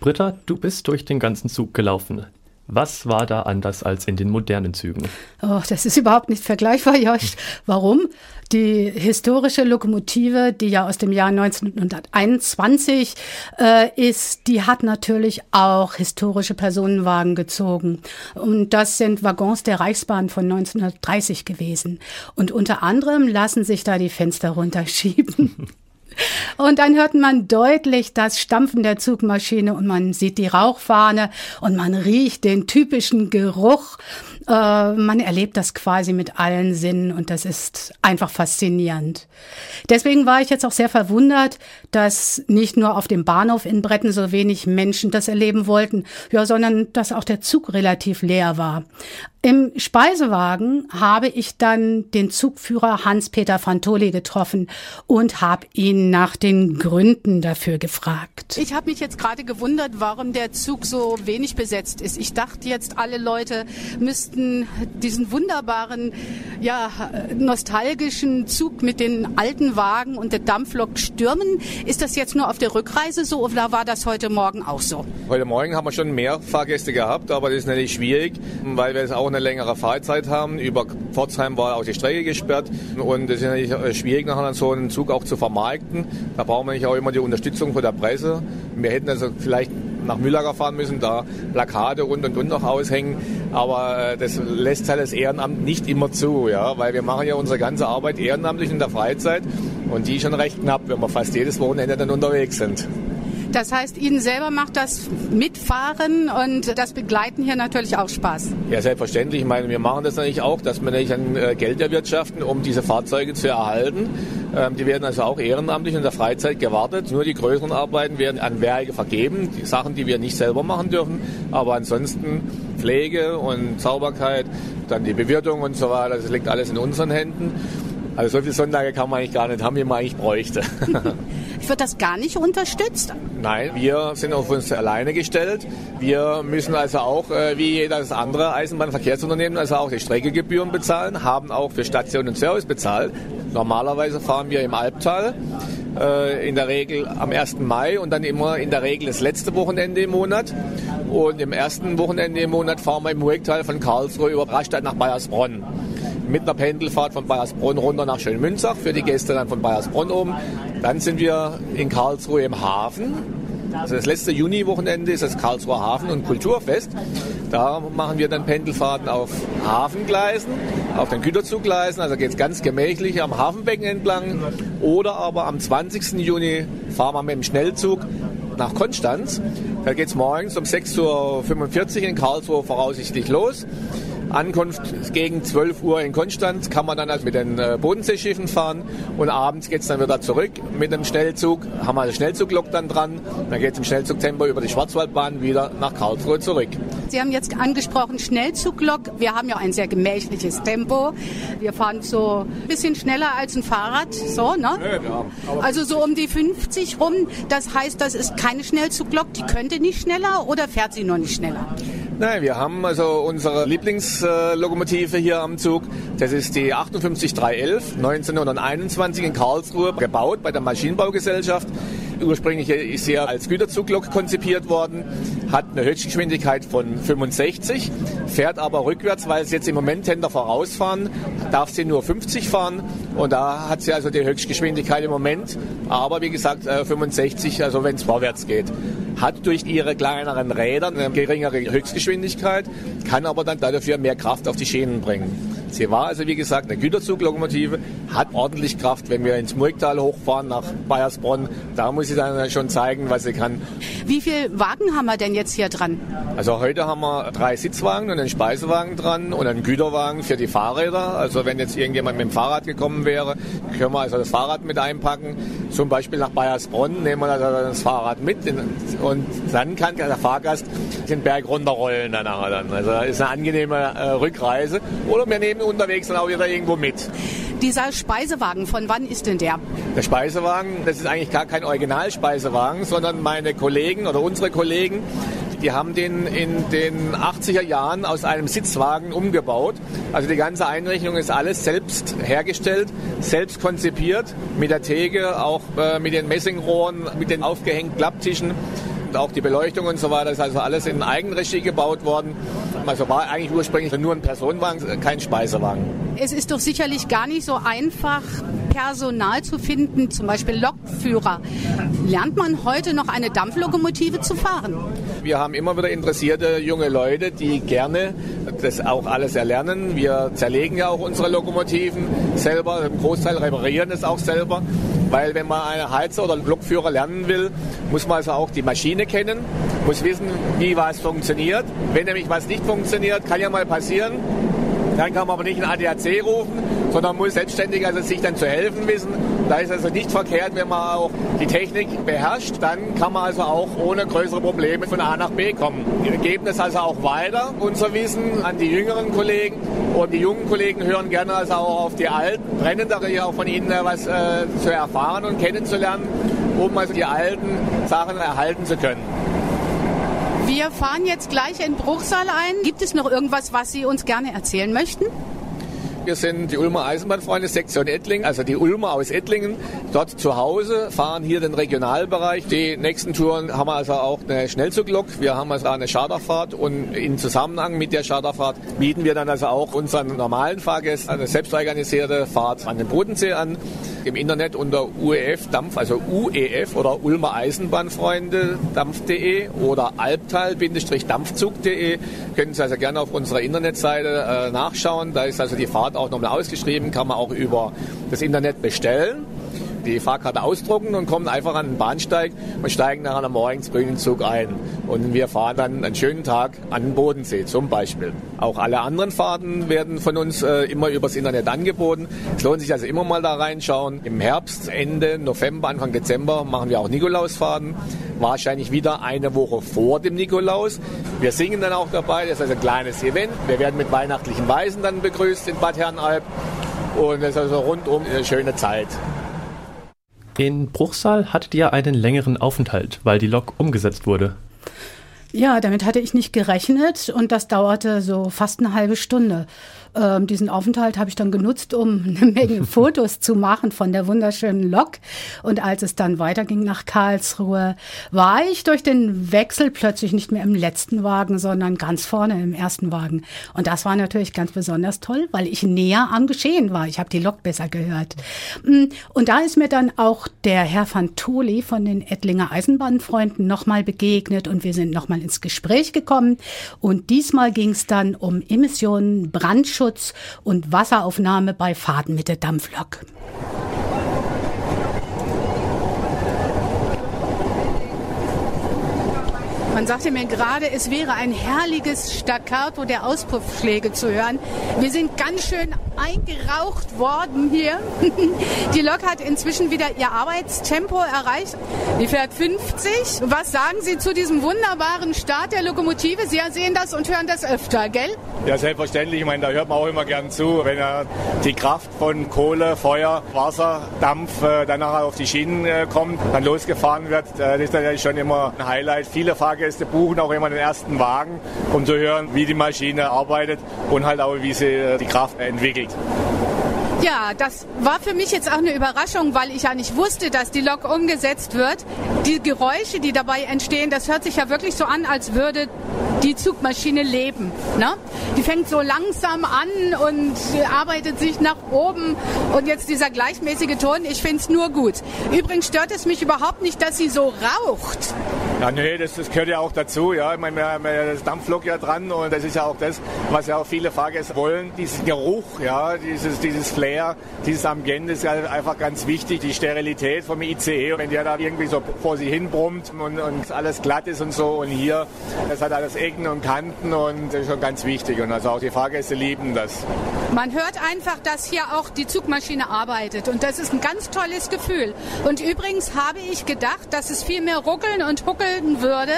Britta, du bist durch den ganzen Zug gelaufen. Was war da anders als in den modernen Zügen? Oh, das ist überhaupt nicht vergleichbar, Jost. Warum? Die historische Lokomotive, die ja aus dem Jahr 1921 äh, ist, die hat natürlich auch historische Personenwagen gezogen. Und das sind Waggons der Reichsbahn von 1930 gewesen. Und unter anderem lassen sich da die Fenster runterschieben. Und dann hört man deutlich das Stampfen der Zugmaschine und man sieht die Rauchfahne und man riecht den typischen Geruch. Äh, man erlebt das quasi mit allen Sinnen und das ist einfach faszinierend. Deswegen war ich jetzt auch sehr verwundert, dass nicht nur auf dem Bahnhof in Bretten so wenig Menschen das erleben wollten, ja, sondern dass auch der Zug relativ leer war. Im Speisewagen habe ich dann den Zugführer Hans-Peter Fantoli getroffen und habe ihn nach den Gründen dafür gefragt. Ich habe mich jetzt gerade gewundert, warum der Zug so wenig besetzt ist. Ich dachte jetzt, alle Leute müssten diesen wunderbaren, ja, nostalgischen Zug mit den alten Wagen und der Dampflok stürmen. Ist das jetzt nur auf der Rückreise so oder war das heute Morgen auch so? Heute Morgen haben wir schon mehr Fahrgäste gehabt, aber das ist natürlich schwierig, weil wir es auch eine längere Fahrzeit haben. Über Pforzheim war auch die Strecke gesperrt und es ist natürlich äh, schwierig, nachher so einen Zug auch zu vermarkten. Da brauchen wir nicht auch immer die Unterstützung von der Presse. Wir hätten also vielleicht nach Müllager fahren müssen, da Plakate und und und noch aushängen. Aber äh, das lässt halt das Ehrenamt nicht immer zu, ja, weil wir machen ja unsere ganze Arbeit ehrenamtlich in der Freizeit und die schon recht knapp, wenn wir fast jedes Wochenende dann unterwegs sind. Das heißt, Ihnen selber macht das Mitfahren und das Begleiten hier natürlich auch Spaß. Ja, selbstverständlich. Ich meine, wir machen das natürlich auch, dass wir nicht an äh, Geld erwirtschaften, um diese Fahrzeuge zu erhalten. Ähm, die werden also auch ehrenamtlich in der Freizeit gewartet. Nur die größeren Arbeiten werden an Werke vergeben, die Sachen, die wir nicht selber machen dürfen. Aber ansonsten Pflege und Sauberkeit, dann die Bewirtung und so weiter, das liegt alles in unseren Händen. Also so viele Sonntage kann man eigentlich gar nicht haben, wie man eigentlich bräuchte. Wird das gar nicht unterstützt? Nein, wir sind auf uns alleine gestellt. Wir müssen also auch, äh, wie jedes andere Eisenbahnverkehrsunternehmen, also auch die Streckegebühren bezahlen, haben auch für Station und Service bezahlt. Normalerweise fahren wir im Albtal, äh, in der Regel am 1. Mai und dann immer in der Regel das letzte Wochenende im Monat. Und im ersten Wochenende im Monat fahren wir im Ruhigtal von Karlsruhe über Rastatt nach Bayersbronn mit einer Pendelfahrt von Bayersbronn runter nach Schönmünzach für die Gäste dann von Bayersbronn oben. Dann sind wir in Karlsruhe im Hafen. Also das letzte Juni-Wochenende ist das Karlsruher Hafen- und Kulturfest. Da machen wir dann Pendelfahrten auf Hafengleisen, auf den Güterzuggleisen. Also geht es ganz gemächlich am Hafenbecken entlang. Oder aber am 20. Juni fahren wir mit dem Schnellzug nach Konstanz. Da geht es morgens um 6.45 Uhr in Karlsruhe voraussichtlich los. Ankunft gegen 12 Uhr in Konstanz kann man dann also mit den äh, Bodenseeschiffen fahren und abends geht es dann wieder zurück mit dem Schnellzug. Haben wir eine Schnellzuglok dann dran. Dann geht es im Schnellzugtempo über die Schwarzwaldbahn wieder nach Karlsruhe zurück. Sie haben jetzt angesprochen Schnellzuglok. Wir haben ja ein sehr gemächliches Tempo. Wir fahren so ein bisschen schneller als ein Fahrrad. So, ne? Ja, also so um die 50 rum. Das heißt, das ist keine Schnellzuglok. Die könnte nicht schneller oder fährt sie nur nicht schneller? Nein, wir haben also unsere Lieblingslokomotive hier am Zug. Das ist die 58311, 1921 in Karlsruhe gebaut bei der Maschinenbaugesellschaft. Ursprünglich ist sie als Güterzuglok konzipiert worden, hat eine Höchstgeschwindigkeit von 65, fährt aber rückwärts, weil es jetzt im Moment Händler vorausfahren, darf sie nur 50 fahren und da hat sie also die Höchstgeschwindigkeit im Moment, aber wie gesagt 65, äh, also wenn es vorwärts geht. Hat durch ihre kleineren Räder eine geringere Höchstgeschwindigkeit, kann aber dann dafür mehr Kraft auf die Schienen bringen. Sie war also wie gesagt eine Güterzuglokomotive, hat ordentlich Kraft. Wenn wir ins Murgtal hochfahren nach Bayersbronn, da muss sie dann schon zeigen, was sie kann. Wie viele Wagen haben wir denn jetzt hier dran? Also heute haben wir drei Sitzwagen und einen Speisewagen dran und einen Güterwagen für die Fahrräder. Also wenn jetzt irgendjemand mit dem Fahrrad gekommen wäre, können wir also das Fahrrad mit einpacken. Zum Beispiel nach Bayersbronn nehmen wir das Fahrrad mit und dann kann der Fahrgast den Berg runterrollen danach dann. Also ist eine angenehme äh, Rückreise. Oder wir nehmen unterwegs dann auch wieder irgendwo mit. Dieser Speisewagen, von wann ist denn der? Der Speisewagen, das ist eigentlich gar kein Originalspeisewagen, sondern meine Kollegen oder unsere Kollegen, die haben den in den 80er Jahren aus einem Sitzwagen umgebaut. Also die ganze Einrichtung ist alles selbst hergestellt, selbst konzipiert, mit der Theke, auch äh, mit den Messingrohren, mit den aufgehängten Klapptischen und auch die Beleuchtung und so weiter ist also alles in Eigenregie gebaut worden. Also war eigentlich ursprünglich nur ein Personenwagen, kein Speisewagen. Es ist doch sicherlich gar nicht so einfach, Personal zu finden, zum Beispiel Lokführer. Lernt man heute noch eine Dampflokomotive zu fahren? Wir haben immer wieder interessierte junge Leute, die gerne das auch alles erlernen. Wir zerlegen ja auch unsere Lokomotiven selber, im Großteil reparieren es auch selber. Weil wenn man einen Heizer oder Lokführer lernen will, muss man also auch die Maschine kennen, muss wissen, wie was funktioniert. Wenn nämlich was nicht funktioniert, kann ja mal passieren, dann kann man aber nicht einen ADAC rufen, sondern muss selbstständig also sich dann zu helfen wissen. Da ist also nicht verkehrt, wenn man auch die Technik beherrscht, dann kann man also auch ohne größere Probleme von A nach B kommen. Wir geben das also auch weiter, unser Wissen, an die jüngeren Kollegen. Und die jungen Kollegen hören gerne also auch auf die Alten, brennen da auch von ihnen äh, was äh, zu erfahren und kennenzulernen, um also die alten Sachen erhalten zu können. Wir fahren jetzt gleich in Bruchsal ein. Gibt es noch irgendwas, was Sie uns gerne erzählen möchten? Wir sind die Ulmer Eisenbahnfreunde Sektion Ettlingen, also die Ulmer aus Ettlingen, dort zu Hause, fahren hier den Regionalbereich. Die nächsten Touren haben wir also auch eine Schnellzuglok. Wir haben also eine Charterfahrt und in Zusammenhang mit der Charterfahrt bieten wir dann also auch unseren normalen Fahrgästen eine selbstorganisierte Fahrt an den Bodensee an. Im Internet unter UEF Dampf, also UEF oder Ulmer Eisenbahnfreunde Dampf.de oder Albtal-Dampfzug.de können Sie also gerne auf unserer Internetseite äh, nachschauen. Da ist also die Fahrt auch nochmal ausgeschrieben, kann man auch über das Internet bestellen die Fahrkarte ausdrucken und kommen einfach an den Bahnsteig und steigen nachher am morgens den Zug ein. Und wir fahren dann einen schönen Tag an den Bodensee zum Beispiel. Auch alle anderen Fahrten werden von uns äh, immer übers Internet angeboten. Es lohnt sich also immer mal da reinschauen. Im Herbst, Ende November, Anfang Dezember machen wir auch Nikolausfahrten. Wahrscheinlich wieder eine Woche vor dem Nikolaus. Wir singen dann auch dabei. Das ist also ein kleines Event. Wir werden mit weihnachtlichen Weisen dann begrüßt in Bad Herrenalb. Und es ist also rundum eine schöne Zeit. In Bruchsal hattet ihr einen längeren Aufenthalt, weil die Lok umgesetzt wurde. Ja, damit hatte ich nicht gerechnet und das dauerte so fast eine halbe Stunde. Ähm, diesen Aufenthalt habe ich dann genutzt, um eine Menge Fotos zu machen von der wunderschönen Lok. Und als es dann weiterging nach Karlsruhe, war ich durch den Wechsel plötzlich nicht mehr im letzten Wagen, sondern ganz vorne im ersten Wagen. Und das war natürlich ganz besonders toll, weil ich näher am Geschehen war. Ich habe die Lok besser gehört. Mm, und da ist mir dann auch der Herr van Toli von den Ettlinger Eisenbahnfreunden nochmal begegnet und wir sind nochmal ins Gespräch gekommen. Und diesmal ging es dann um Emissionen, Brandschutz, Brandschutz und Wasseraufnahme bei Fahrten mit der Dampflok. Man sagte mir gerade, es wäre ein herrliches Staccato der Auspuffschläge zu hören. Wir sind ganz schön eingeraucht worden hier. Die Lok hat inzwischen wieder ihr Arbeitstempo erreicht. Die fährt 50. Was sagen Sie zu diesem wunderbaren Start der Lokomotive? Sie sehen das und hören das öfter, gell? Ja, selbstverständlich. Ich meine, da hört man auch immer gern zu, wenn er die Kraft von Kohle, Feuer, Wasser, Dampf äh, dann nachher auf die Schienen äh, kommt, dann losgefahren wird. Äh, das ist natürlich schon immer ein Highlight. Viele Fahrgäste Fahrgäste buchen auch immer den ersten Wagen, um zu hören, wie die Maschine arbeitet und halt auch, wie sie äh, die Kraft entwickelt. Ja, das war für mich jetzt auch eine Überraschung, weil ich ja nicht wusste, dass die Lok umgesetzt wird. Die Geräusche, die dabei entstehen, das hört sich ja wirklich so an, als würde die Zugmaschine leben. Ne? Die fängt so langsam an und arbeitet sich nach oben. Und jetzt dieser gleichmäßige Ton, ich finde es nur gut. Übrigens stört es mich überhaupt nicht, dass sie so raucht. Ja, nee, das, das gehört ja auch dazu. Ja. Ich meine, wir ja das Dampflok ja dran und das ist ja auch das, was ja auch viele Fahrgäste wollen. Diesen Geruch, ja, dieses, dieses Flair, dieses Ambiente ist ja einfach ganz wichtig. Die Sterilität vom ICE, wenn der da irgendwie so vor sich hin brummt und, und alles glatt ist und so. Und hier, das hat alles Ecken und Kanten und das ist schon ganz wichtig. Und also auch die Fahrgäste lieben das. Man hört einfach, dass hier auch die Zugmaschine arbeitet und das ist ein ganz tolles Gefühl. Und übrigens habe ich gedacht, dass es viel mehr ruckeln und huckeln bilden würde.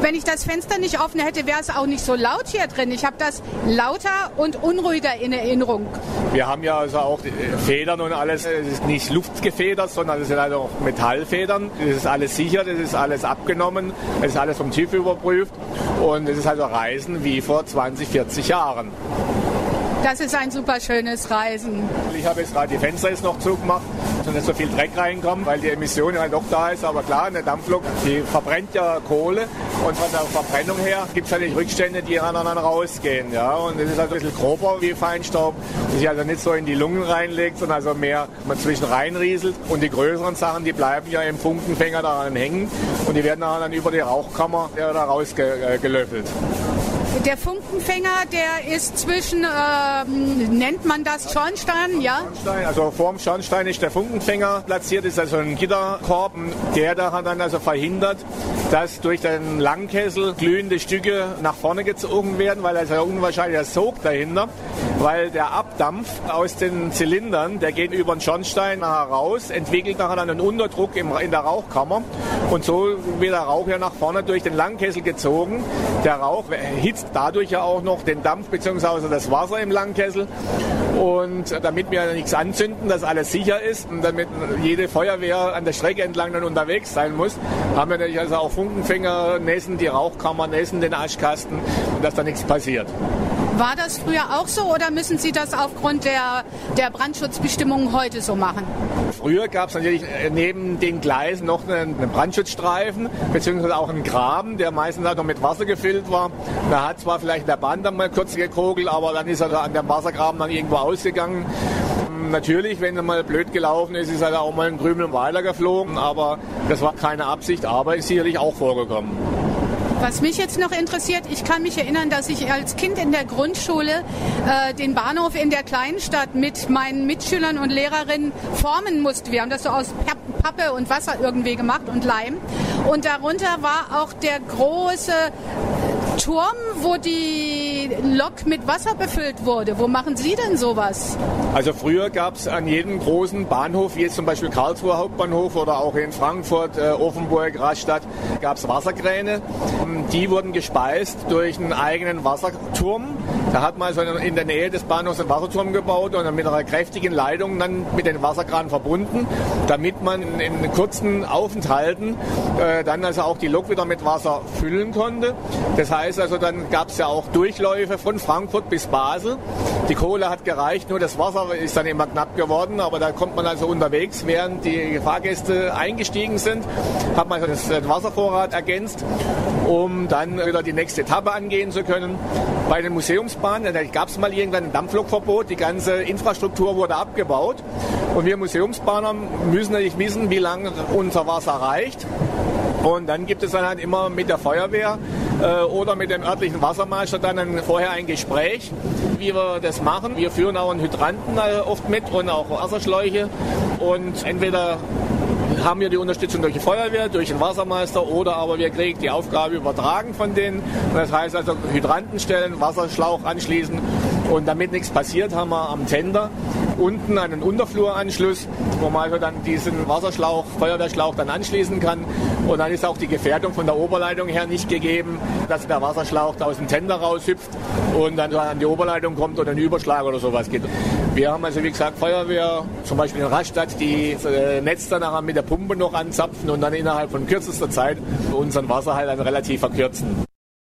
Wenn ich das Fenster nicht offen hätte, wäre es auch nicht so laut hier drin. Ich habe das lauter und unruhiger in Erinnerung. Wir haben ja also auch Federn und alles. Es ist nicht luftgefedert, sondern es sind halt auch Metallfedern. Das ist alles sicher, das ist alles abgenommen, es ist alles vom TÜV überprüft und es ist also Reisen wie vor 20, 40 Jahren. Das ist ein super schönes Reisen. Ich habe jetzt gerade die Fenster jetzt noch zugemacht, dass nicht so viel Dreck reinkommt, weil die Emission halt doch da ist. Aber klar, eine Dampflok, die verbrennt ja Kohle und von der Verbrennung her gibt es halt Rückstände, die dann rausgehen. Ja? Und es ist halt ein bisschen grober wie Feinstaub, die sich also nicht so in die Lungen reinlegt, sondern also mehr man zwischen reinrieselt. Und die größeren Sachen, die bleiben ja im Funkenfänger daran hängen und die werden dann über die Rauchkammer da rausgelöffelt. Der Funkenfänger, der ist zwischen, ähm, nennt man das Schornstein, ja? Also vorm Schornstein ist der Funkenfänger platziert, ist also ein Gitterkorb, der da hat dann also verhindert, dass durch den Langkessel glühende Stücke nach vorne gezogen werden, weil da ist ja unwahrscheinlicher Sog dahinter, weil der Abdampf aus den Zylindern, der geht über den Schornstein heraus, entwickelt nachher dann einen Unterdruck in der Rauchkammer und so wird der Rauch ja nach vorne durch den Langkessel gezogen. Der Rauch hitzt dadurch ja auch noch den Dampf bzw. das Wasser im Langkessel. Und damit wir nichts anzünden, dass alles sicher ist und damit jede Feuerwehr an der Strecke entlang dann unterwegs sein muss, haben wir natürlich also auch Funkenfänger, nässen die Rauchkammer, nässen den Aschkasten, dass da nichts passiert. War das früher auch so oder müssen Sie das aufgrund der, der Brandschutzbestimmungen heute so machen? Früher gab es natürlich äh, neben den Gleisen noch einen, Brandschutzstreifen, beziehungsweise auch einen Graben, der meistens halt noch mit Wasser gefüllt war. Da hat zwar vielleicht der Bahn dann mal kurz gekogelt, aber dann ist er an dem Wassergraben dann irgendwo ausgegangen. Natürlich, wenn er mal blöd gelaufen ist, ist er auch mal ein Krümel weiter geflogen, aber das war keine Absicht, aber ist sicherlich auch vorgekommen. Was mich jetzt noch interessiert, ich kann mich erinnern, dass ich als Kind in der Grundschule äh, den Bahnhof in der kleinen Stadt mit meinen Mitschülern und Lehrerinnen formen musste. Wir haben das so aus Pappe und Wasser irgendwie gemacht und Leim. Und darunter war auch der große Turm, wo die Lok mit Wasser befüllt wurde. Wo machen Sie denn sowas? Also früher gab es an jedem großen Bahnhof, wie jetzt zum Beispiel Karlsruher Hauptbahnhof oder auch in Frankfurt, äh, Offenburg, Rastatt, gab es Wasserkräne. Die wurden gespeist durch einen eigenen Wasserturm. Da hat man also in der Nähe des Bahnhofs einen Wasserturm gebaut und mit einer kräftigen Leitung dann mit den Wasserkran verbunden, damit man in kurzen Aufenthalten äh, dann also auch die Lok wieder mit Wasser füllen konnte. Das heißt, heißt also, dann gab es ja auch Durchläufe von Frankfurt bis Basel. Die Kohle hat gereicht, nur das Wasser ist dann immer knapp geworden, aber da kommt man also unterwegs, während die Fahrgäste eingestiegen sind, hat man also das Wasservorrat ergänzt, um dann wieder die nächste Etappe angehen zu können. Bei den Museumsbahnen, gab es mal irgendwann ein Dampflokverbot, die ganze Infrastruktur wurde abgebaut und wir Museumsbahner müssen natürlich wissen, wie lange unser Wasser reicht. Und dann gibt es dann halt immer mit der Feuerwehr äh, oder mit dem örtlichen Wassermeister dann ein, vorher ein Gespräch, wie wir das machen. Wir führen auch einen Hydranten äh, oft mit und auch Wasserschläuche. Und entweder haben wir die Unterstützung durch die Feuerwehr, durch den Wassermeister oder aber wir kriegen die Aufgabe übertragen von denen. Das heißt also Hydranten stellen, Wasserschlauch anschließen und damit nichts passiert, haben wir am Tender unten einen Unterfluranschluss, wo man also dann diesen Wasserschlauch, Feuerwehrschlauch dann anschließen kann. Und dann ist auch die Gefährdung von der Oberleitung her nicht gegeben, dass der Wasserschlauch da aus dem Tender raushüpft und dann an die Oberleitung kommt oder ein Überschlag oder sowas geht. Wir haben also wie gesagt Feuerwehr, zum Beispiel in Rastatt, die äh, Netz dann nachher mit der Pumpe noch anzapfen und dann innerhalb von kürzester Zeit unseren Wasserhalt dann relativ verkürzen.